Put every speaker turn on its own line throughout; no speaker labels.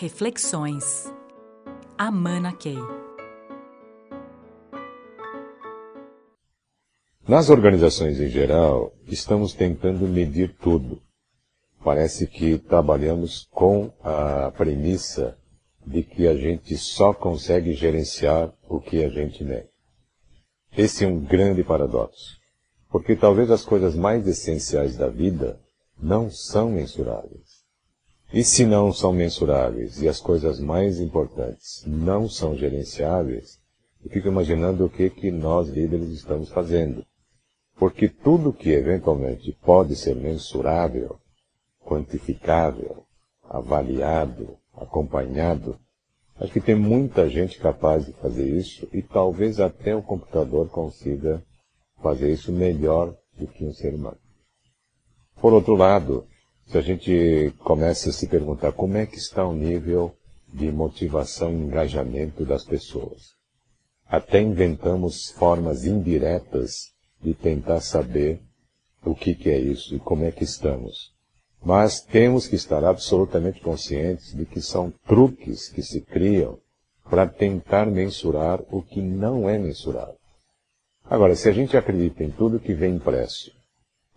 Reflexões. Amana Key.
Nas organizações em geral, estamos tentando medir tudo. Parece que trabalhamos com a premissa de que a gente só consegue gerenciar o que a gente nega. Esse é um grande paradoxo, porque talvez as coisas mais essenciais da vida não são mensuráveis. E se não são mensuráveis e as coisas mais importantes não são gerenciáveis, eu fico imaginando o que, que nós líderes estamos fazendo. Porque tudo que eventualmente pode ser mensurável, quantificável, avaliado, acompanhado, acho que tem muita gente capaz de fazer isso e talvez até o computador consiga fazer isso melhor do que um ser humano. Por outro lado, se a gente começa a se perguntar como é que está o nível de motivação e engajamento das pessoas. Até inventamos formas indiretas de tentar saber o que, que é isso e como é que estamos. Mas temos que estar absolutamente conscientes de que são truques que se criam para tentar mensurar o que não é mensurável. Agora, se a gente acredita em tudo que vem impresso,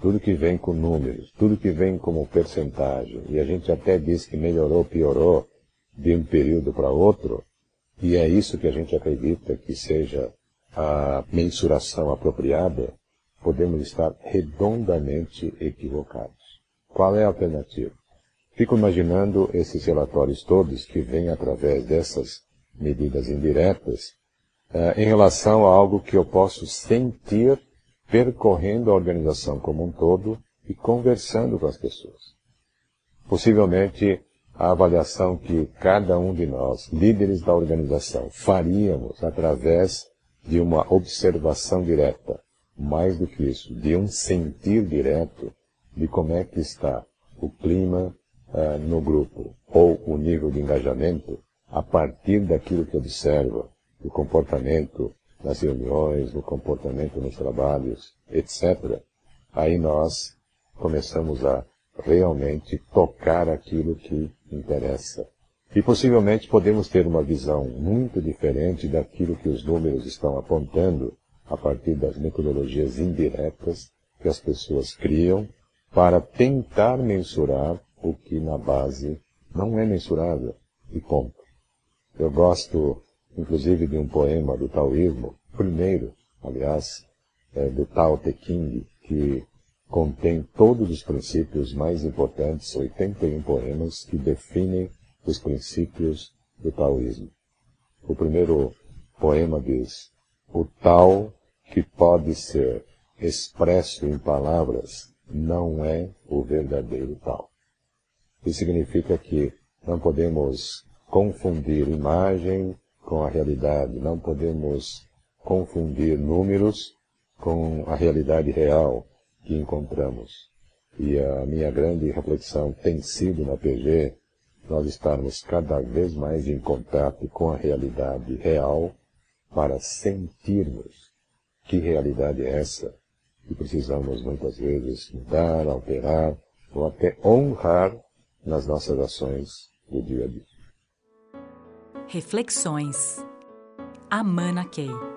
tudo que vem com números, tudo que vem como percentagem, e a gente até diz que melhorou, piorou de um período para outro, e é isso que a gente acredita que seja a mensuração apropriada, podemos estar redondamente equivocados. Qual é a alternativa? Fico imaginando esses relatórios todos que vêm através dessas medidas indiretas uh, em relação a algo que eu posso sentir percorrendo a organização como um todo e conversando com as pessoas. Possivelmente, a avaliação que cada um de nós, líderes da organização, faríamos através de uma observação direta, mais do que isso, de um sentir direto de como é que está o clima uh, no grupo ou o nível de engajamento a partir daquilo que observa, o comportamento, nas reuniões, no comportamento nos trabalhos, etc., aí nós começamos a realmente tocar aquilo que interessa. E possivelmente podemos ter uma visão muito diferente daquilo que os números estão apontando a partir das metodologias indiretas que as pessoas criam para tentar mensurar o que na base não é mensurável. E ponto. Eu gosto inclusive de um poema do taoísmo, primeiro, aliás, é, do Tao Te Ching, que contém todos os princípios mais importantes, 81 poemas que definem os princípios do taoísmo. O primeiro poema diz: O Tao que pode ser expresso em palavras não é o verdadeiro Tao. Isso significa que não podemos confundir imagem com a realidade. Não podemos confundir números com a realidade real que encontramos. E a minha grande reflexão tem sido na PG nós estarmos cada vez mais em contato com a realidade real para sentirmos que realidade é essa que precisamos muitas vezes mudar, alterar ou até honrar nas nossas ações do dia a dia.
Reflexões. Amana Key.